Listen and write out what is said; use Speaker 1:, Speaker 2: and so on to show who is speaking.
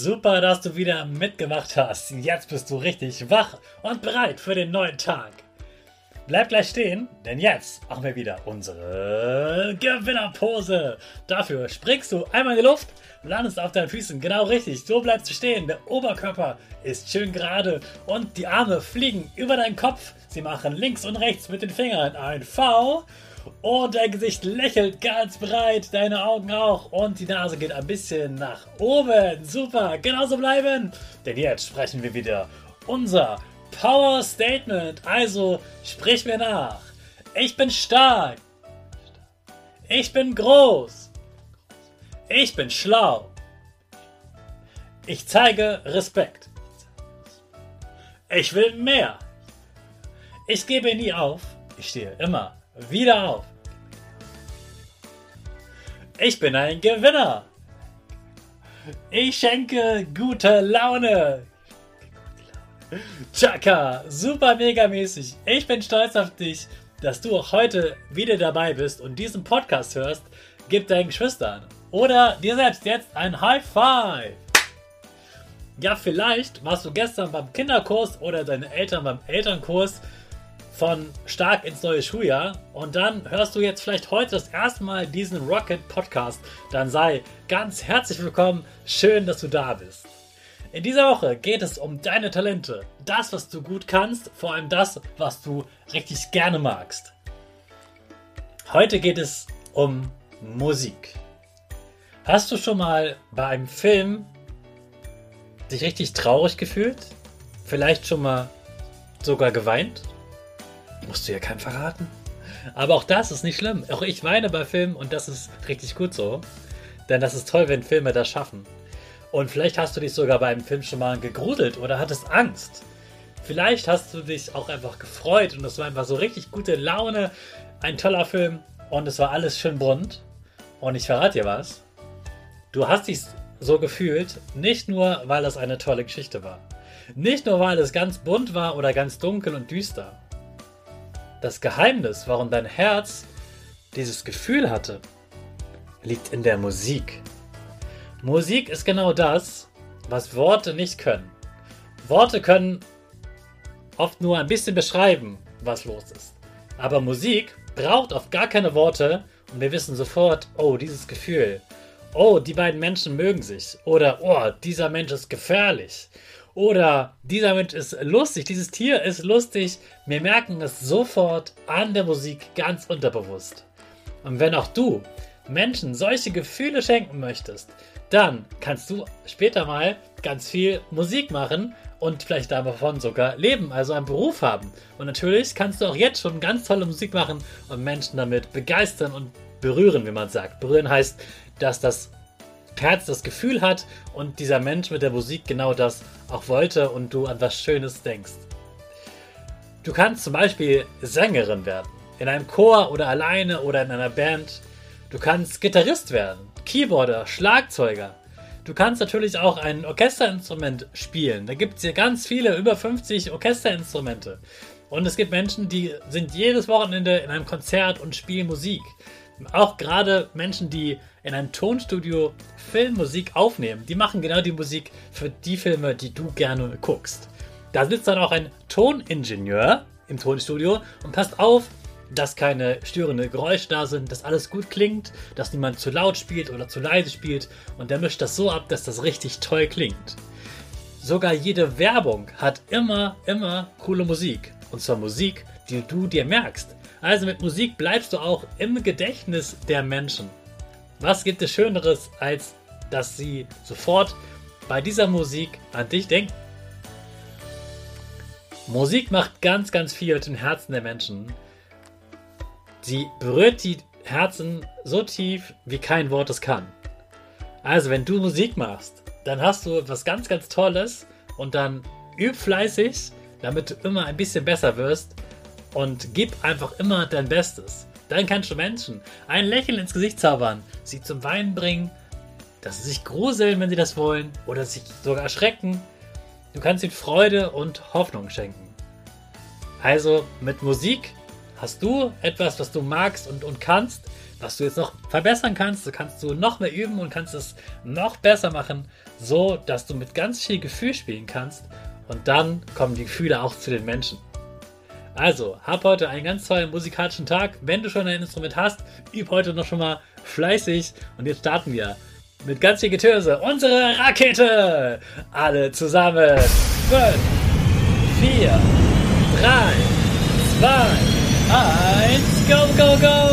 Speaker 1: Super, dass du wieder mitgemacht hast. Jetzt bist du richtig wach und bereit für den neuen Tag. Bleib gleich stehen, denn jetzt machen wir wieder unsere Gewinnerpose. Dafür springst du einmal in die Luft, landest auf deinen Füßen genau richtig. So bleibst du stehen. Der Oberkörper ist schön gerade und die Arme fliegen über deinen Kopf. Sie machen links und rechts mit den Fingern ein V und dein Gesicht lächelt ganz breit, deine Augen auch. Und die Nase geht ein bisschen nach oben. Super, genauso bleiben. Denn jetzt sprechen wir wieder unser Power Statement. Also sprich mir nach. Ich bin stark. Ich bin groß. Ich bin schlau. Ich zeige Respekt. Ich will mehr. Ich gebe nie auf. Ich stehe immer wieder auf. Ich bin ein Gewinner. Ich schenke gute Laune. Chaka, super mega mäßig. Ich bin stolz auf dich, dass du auch heute wieder dabei bist und diesen Podcast hörst. Gib deinen Geschwistern oder dir selbst jetzt ein High Five. Ja, vielleicht warst du gestern beim Kinderkurs oder deine Eltern beim Elternkurs von Stark ins neue Schuljahr und dann hörst du jetzt vielleicht heute das erste Mal diesen Rocket Podcast, dann sei ganz herzlich willkommen. Schön, dass du da bist. In dieser Woche geht es um deine Talente, das, was du gut kannst, vor allem das, was du richtig gerne magst. Heute geht es um Musik. Hast du schon mal bei einem Film dich richtig traurig gefühlt? Vielleicht schon mal sogar geweint? Musst du ja keinen verraten. Aber auch das ist nicht schlimm. Auch ich weine bei Filmen und das ist richtig gut so. Denn das ist toll, wenn Filme das schaffen. Und vielleicht hast du dich sogar bei einem Film schon mal gegrudelt oder hattest Angst. Vielleicht hast du dich auch einfach gefreut und es war einfach so richtig gute Laune. Ein toller Film und es war alles schön bunt. Und ich verrate dir was. Du hast dich so gefühlt, nicht nur, weil es eine tolle Geschichte war. Nicht nur, weil es ganz bunt war oder ganz dunkel und düster. Das Geheimnis, warum dein Herz dieses Gefühl hatte, liegt in der Musik. Musik ist genau das, was Worte nicht können. Worte können oft nur ein bisschen beschreiben, was los ist. Aber Musik braucht oft gar keine Worte und wir wissen sofort, oh, dieses Gefühl. Oh, die beiden Menschen mögen sich. Oder, oh, dieser Mensch ist gefährlich. Oder dieser Mensch ist lustig, dieses Tier ist lustig. Wir merken es sofort an der Musik ganz unterbewusst. Und wenn auch du Menschen solche Gefühle schenken möchtest, dann kannst du später mal ganz viel Musik machen und vielleicht davon sogar leben, also einen Beruf haben. Und natürlich kannst du auch jetzt schon ganz tolle Musik machen und Menschen damit begeistern und berühren, wie man sagt. Berühren heißt, dass das Herz das Gefühl hat und dieser Mensch mit der Musik genau das auch wollte und du an was Schönes denkst. Du kannst zum Beispiel Sängerin werden, in einem Chor oder alleine oder in einer Band. Du kannst Gitarrist werden, Keyboarder, Schlagzeuger. Du kannst natürlich auch ein Orchesterinstrument spielen. Da gibt es hier ganz viele, über 50 Orchesterinstrumente. Und es gibt Menschen, die sind jedes Wochenende in einem Konzert und spielen Musik. Auch gerade Menschen, die in einem Tonstudio Filmmusik aufnehmen, die machen genau die Musik für die Filme, die du gerne guckst. Da sitzt dann auch ein Toningenieur im Tonstudio und passt auf, dass keine störenden Geräusche da sind, dass alles gut klingt, dass niemand zu laut spielt oder zu leise spielt und der mischt das so ab, dass das richtig toll klingt. Sogar jede Werbung hat immer, immer coole Musik. Und zwar Musik, die du dir merkst. Also mit Musik bleibst du auch im Gedächtnis der Menschen. Was gibt es Schöneres, als dass sie sofort bei dieser Musik an dich denken? Musik macht ganz, ganz viel mit den Herzen der Menschen. Sie berührt die Herzen so tief, wie kein Wort es kann. Also, wenn du Musik machst, dann hast du etwas ganz, ganz Tolles und dann üb fleißig, damit du immer ein bisschen besser wirst und gib einfach immer dein Bestes. Dann kannst du Menschen ein Lächeln ins Gesicht zaubern, sie zum Weinen bringen, dass sie sich gruseln, wenn sie das wollen, oder sich sogar erschrecken. Du kannst ihnen Freude und Hoffnung schenken. Also mit Musik hast du etwas, was du magst und, und kannst, was du jetzt noch verbessern kannst. Du kannst du noch mehr üben und kannst es noch besser machen, so dass du mit ganz viel Gefühl spielen kannst. Und dann kommen die Gefühle auch zu den Menschen. Also, hab heute einen ganz tollen musikalischen Tag. Wenn du schon ein Instrument hast, üb heute noch schon mal fleißig. Und jetzt starten wir mit ganz viel Getöse. Unsere Rakete! Alle zusammen. 5, 4, 3, 2, 1, go, go, go!